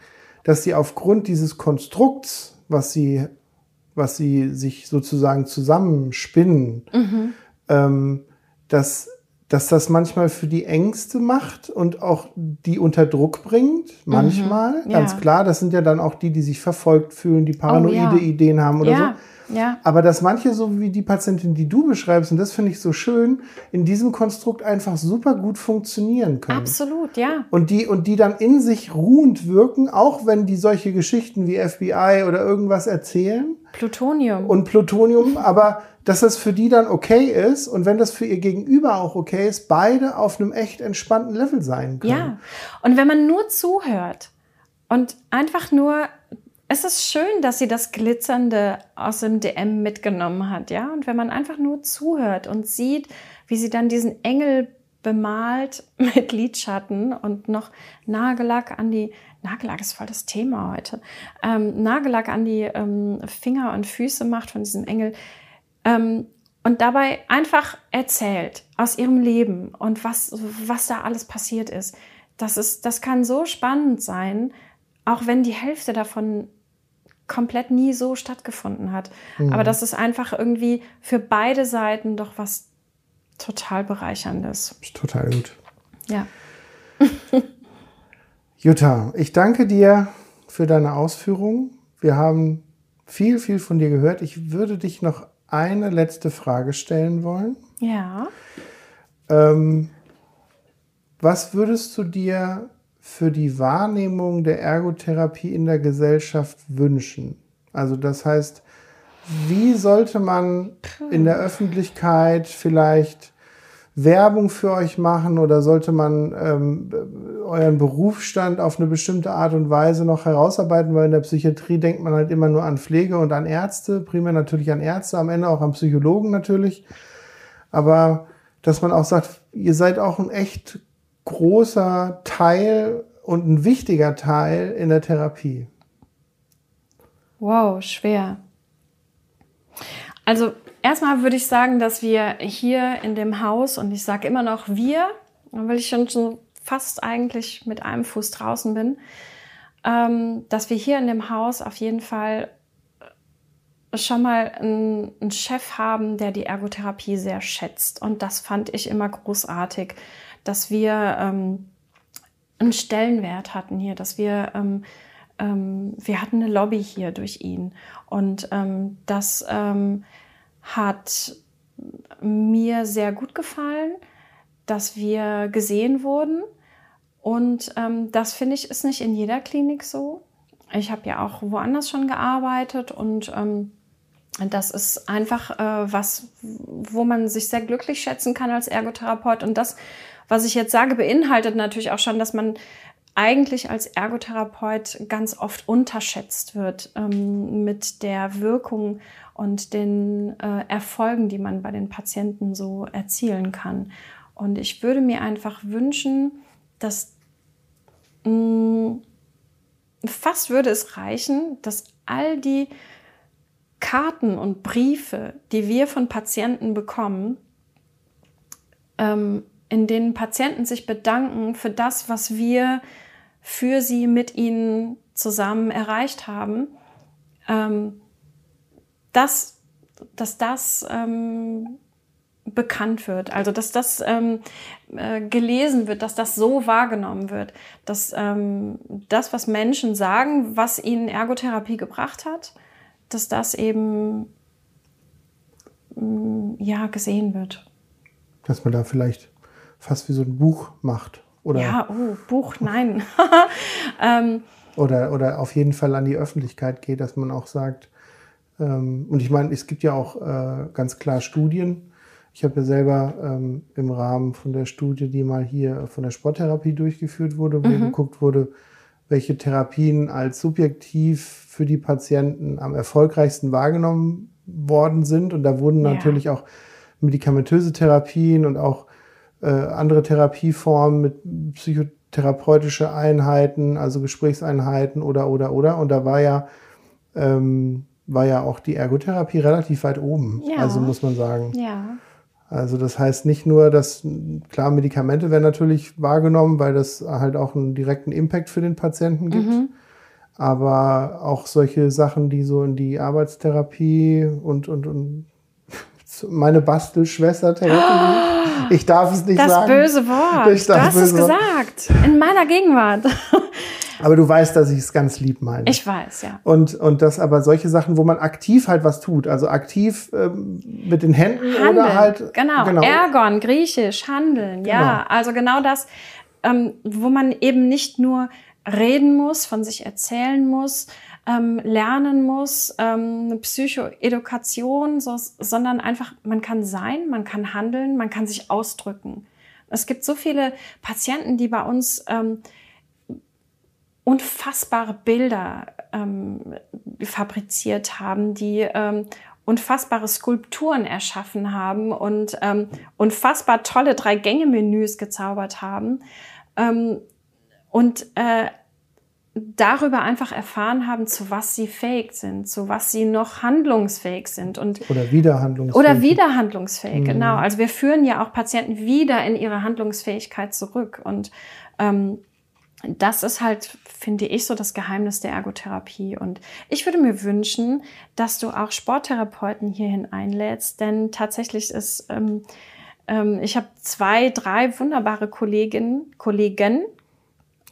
dass sie aufgrund dieses Konstrukts, was sie, was sie sich sozusagen zusammenspinnen, mhm. ähm, dass dass das manchmal für die Ängste macht und auch die unter Druck bringt. Manchmal, mhm, ganz klar. Das sind ja dann auch die, die sich verfolgt fühlen, die paranoide oh, ja. Ideen haben oder ja, so. Ja. Aber dass manche, so wie die Patientin, die du beschreibst, und das finde ich so schön, in diesem Konstrukt einfach super gut funktionieren können. Absolut, ja. Und die, und die dann in sich ruhend wirken, auch wenn die solche Geschichten wie FBI oder irgendwas erzählen. Plutonium. Und Plutonium, aber dass das für die dann okay ist und wenn das für ihr Gegenüber auch okay ist, beide auf einem echt entspannten Level sein können. Ja, und wenn man nur zuhört und einfach nur, es ist schön, dass sie das Glitzernde aus dem DM mitgenommen hat, ja, und wenn man einfach nur zuhört und sieht, wie sie dann diesen Engel bemalt mit Lidschatten und noch Nagellack an die, Nagellack ist voll das Thema heute, ähm, Nagellack an die ähm, Finger und Füße macht von diesem Engel, ähm, und dabei einfach erzählt aus ihrem Leben und was, was da alles passiert ist. Das, ist. das kann so spannend sein, auch wenn die Hälfte davon komplett nie so stattgefunden hat. Mhm. Aber das ist einfach irgendwie für beide Seiten doch was total bereicherndes. Total gut. Ja. Jutta, ich danke dir für deine Ausführungen. Wir haben viel, viel von dir gehört. Ich würde dich noch eine letzte Frage stellen wollen. Ja. Ähm, was würdest du dir für die Wahrnehmung der Ergotherapie in der Gesellschaft wünschen? Also das heißt, wie sollte man in der Öffentlichkeit vielleicht Werbung für euch machen oder sollte man ähm, euren Berufsstand auf eine bestimmte Art und Weise noch herausarbeiten? Weil in der Psychiatrie denkt man halt immer nur an Pflege und an Ärzte, primär natürlich an Ärzte, am Ende auch an Psychologen natürlich. Aber dass man auch sagt, ihr seid auch ein echt großer Teil und ein wichtiger Teil in der Therapie. Wow, schwer. Also Erstmal würde ich sagen, dass wir hier in dem Haus, und ich sage immer noch wir, weil ich schon, schon fast eigentlich mit einem Fuß draußen bin, ähm, dass wir hier in dem Haus auf jeden Fall schon mal einen, einen, Chef haben, der die Ergotherapie sehr schätzt. Und das fand ich immer großartig, dass wir ähm, einen Stellenwert hatten hier, dass wir, ähm, ähm, wir hatten eine Lobby hier durch ihn. Und ähm, dass ähm, hat mir sehr gut gefallen, dass wir gesehen wurden. Und ähm, das finde ich ist nicht in jeder Klinik so. Ich habe ja auch woanders schon gearbeitet und ähm, das ist einfach äh, was, wo man sich sehr glücklich schätzen kann als Ergotherapeut. Und das, was ich jetzt sage, beinhaltet natürlich auch schon, dass man eigentlich als Ergotherapeut ganz oft unterschätzt wird ähm, mit der Wirkung und den äh, Erfolgen, die man bei den Patienten so erzielen kann. Und ich würde mir einfach wünschen, dass mh, mm, fast würde es reichen, dass all die Karten und Briefe, die wir von Patienten bekommen, ähm, in denen Patienten sich bedanken für das, was wir für sie mit ihnen zusammen erreicht haben, ähm, das, dass das ähm, bekannt wird, also dass das ähm, äh, gelesen wird, dass das so wahrgenommen wird, dass ähm, das, was Menschen sagen, was ihnen Ergotherapie gebracht hat, dass das eben mm, ja gesehen wird. Dass man da vielleicht fast wie so ein Buch macht. Oder ja, oh, Buch, nein. ähm, oder, oder auf jeden Fall an die Öffentlichkeit geht, dass man auch sagt, ähm, und ich meine, es gibt ja auch äh, ganz klar Studien. Ich habe ja selber ähm, im Rahmen von der Studie, die mal hier von der Sporttherapie durchgeführt wurde, wo mhm. geguckt wurde, welche Therapien als subjektiv für die Patienten am erfolgreichsten wahrgenommen worden sind. Und da wurden ja. natürlich auch medikamentöse Therapien und auch äh, andere Therapieformen mit psychotherapeutische Einheiten, also Gesprächseinheiten oder oder oder. Und da war ja ähm, war ja auch die Ergotherapie relativ weit oben. Ja. Also muss man sagen. Ja. Also das heißt nicht nur, dass klar Medikamente werden natürlich wahrgenommen, weil das halt auch einen direkten Impact für den Patienten gibt. Mhm. aber auch solche Sachen, die so in die Arbeitstherapie und, und, und meine Bastelschwester Therapie. Ich darf es nicht das sagen. Das böse Wort. Ich du hast es gesagt. In meiner Gegenwart. Aber du weißt, dass ich es ganz lieb meine. Ich weiß, ja. Und, und das aber solche Sachen, wo man aktiv halt was tut. Also aktiv ähm, mit den Händen handeln. oder halt. Genau. genau. Ergon, griechisch, handeln. Genau. Ja, also genau das, ähm, wo man eben nicht nur reden muss, von sich erzählen muss, ähm, lernen muss, ähm, Psychoedukation, so, sondern einfach, man kann sein, man kann handeln, man kann sich ausdrücken. Es gibt so viele Patienten, die bei uns ähm, unfassbare Bilder ähm, fabriziert haben, die ähm, unfassbare Skulpturen erschaffen haben und ähm, unfassbar tolle Drei-Gänge-Menüs gezaubert haben. Ähm, und äh, darüber einfach erfahren haben, zu was sie fähig sind, zu was sie noch handlungsfähig sind und oder wieder handlungsfähig. Oder wieder handlungsfähig, mhm. genau. Also wir führen ja auch Patienten wieder in ihre Handlungsfähigkeit zurück und ähm, das ist halt, finde ich, so das Geheimnis der Ergotherapie. Und ich würde mir wünschen, dass du auch Sporttherapeuten hierhin einlädst, denn tatsächlich ist, ähm, ähm, ich habe zwei, drei wunderbare Kolleginnen, Kollegen,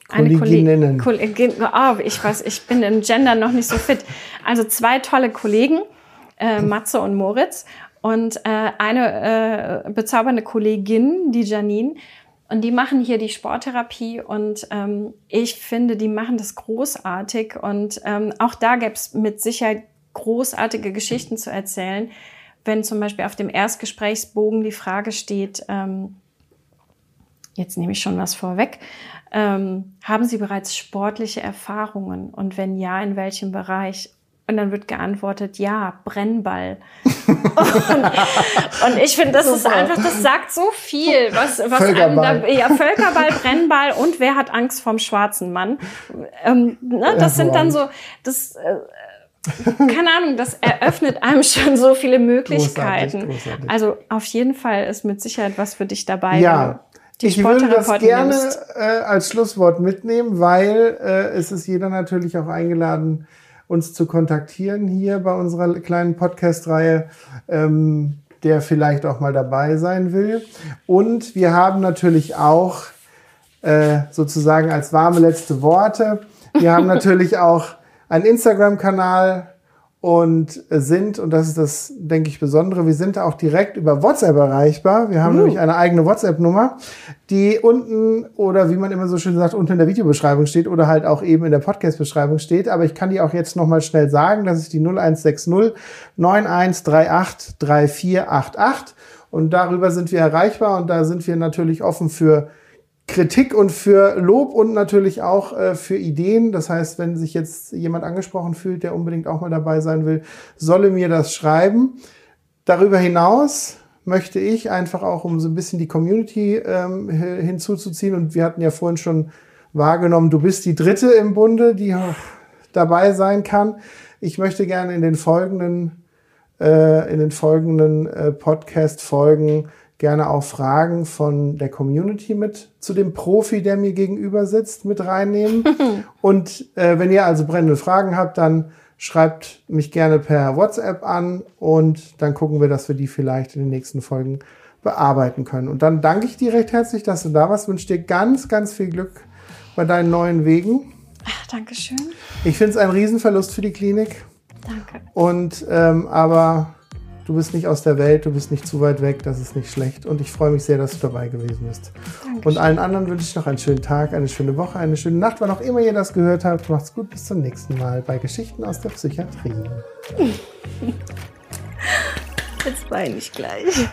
Kolleginnen. Kollegin, oh, ich weiß, ich bin im Gender noch nicht so fit. Also zwei tolle Kollegen, äh, Matze und Moritz und äh, eine äh, bezaubernde Kollegin, die Janine. Und die machen hier die Sporttherapie und ähm, ich finde, die machen das großartig. Und ähm, auch da gäbe es mit Sicherheit großartige Geschichten zu erzählen, wenn zum Beispiel auf dem Erstgesprächsbogen die Frage steht, ähm, jetzt nehme ich schon was vorweg, ähm, haben Sie bereits sportliche Erfahrungen? Und wenn ja, in welchem Bereich? Und dann wird geantwortet, ja, Brennball. und, und, ich finde, das Super. ist einfach, das sagt so viel, was, was Völkerball. Einem da, ja, Völkerball, Brennball und wer hat Angst vom schwarzen Mann? Ähm, ne, das sind dann so, das, äh, keine Ahnung, das eröffnet einem schon so viele Möglichkeiten. Großartig, großartig. Also auf jeden Fall ist mit Sicherheit was für dich dabei. Ja, ich würde das gerne äh, als Schlusswort mitnehmen, weil äh, es ist jeder natürlich auch eingeladen, uns zu kontaktieren hier bei unserer kleinen Podcast-Reihe, ähm, der vielleicht auch mal dabei sein will. Und wir haben natürlich auch äh, sozusagen als warme letzte Worte, wir haben natürlich auch einen Instagram-Kanal, und sind, und das ist das, denke ich, Besondere, wir sind auch direkt über WhatsApp erreichbar. Wir haben uh. nämlich eine eigene WhatsApp-Nummer, die unten oder wie man immer so schön sagt, unten in der Videobeschreibung steht oder halt auch eben in der Podcast-Beschreibung steht. Aber ich kann die auch jetzt nochmal schnell sagen. Das ist die 0160 9138 3488. Und darüber sind wir erreichbar und da sind wir natürlich offen für Kritik und für Lob und natürlich auch äh, für Ideen. Das heißt, wenn sich jetzt jemand angesprochen fühlt, der unbedingt auch mal dabei sein will, solle mir das schreiben. Darüber hinaus möchte ich einfach auch, um so ein bisschen die Community ähm, hinzuzuziehen, und wir hatten ja vorhin schon wahrgenommen, du bist die dritte im Bunde, die dabei sein kann. Ich möchte gerne in den folgenden, äh, in den folgenden äh, Podcast-Folgen gerne auch Fragen von der Community mit zu dem Profi, der mir gegenüber sitzt, mit reinnehmen. und äh, wenn ihr also brennende Fragen habt, dann schreibt mich gerne per WhatsApp an und dann gucken wir, dass wir die vielleicht in den nächsten Folgen bearbeiten können. Und dann danke ich dir recht herzlich, dass du da warst. Wünsche dir ganz, ganz viel Glück bei deinen neuen Wegen. Ach, Dankeschön. Ich finde es ein Riesenverlust für die Klinik. Danke. Und ähm, aber Du bist nicht aus der Welt, du bist nicht zu weit weg, das ist nicht schlecht. Und ich freue mich sehr, dass du dabei gewesen bist. Dankeschön. Und allen anderen wünsche ich noch einen schönen Tag, eine schöne Woche, eine schöne Nacht, wann auch immer ihr das gehört habt. Macht's gut, bis zum nächsten Mal bei Geschichten aus der Psychiatrie. Jetzt weine ich gleich.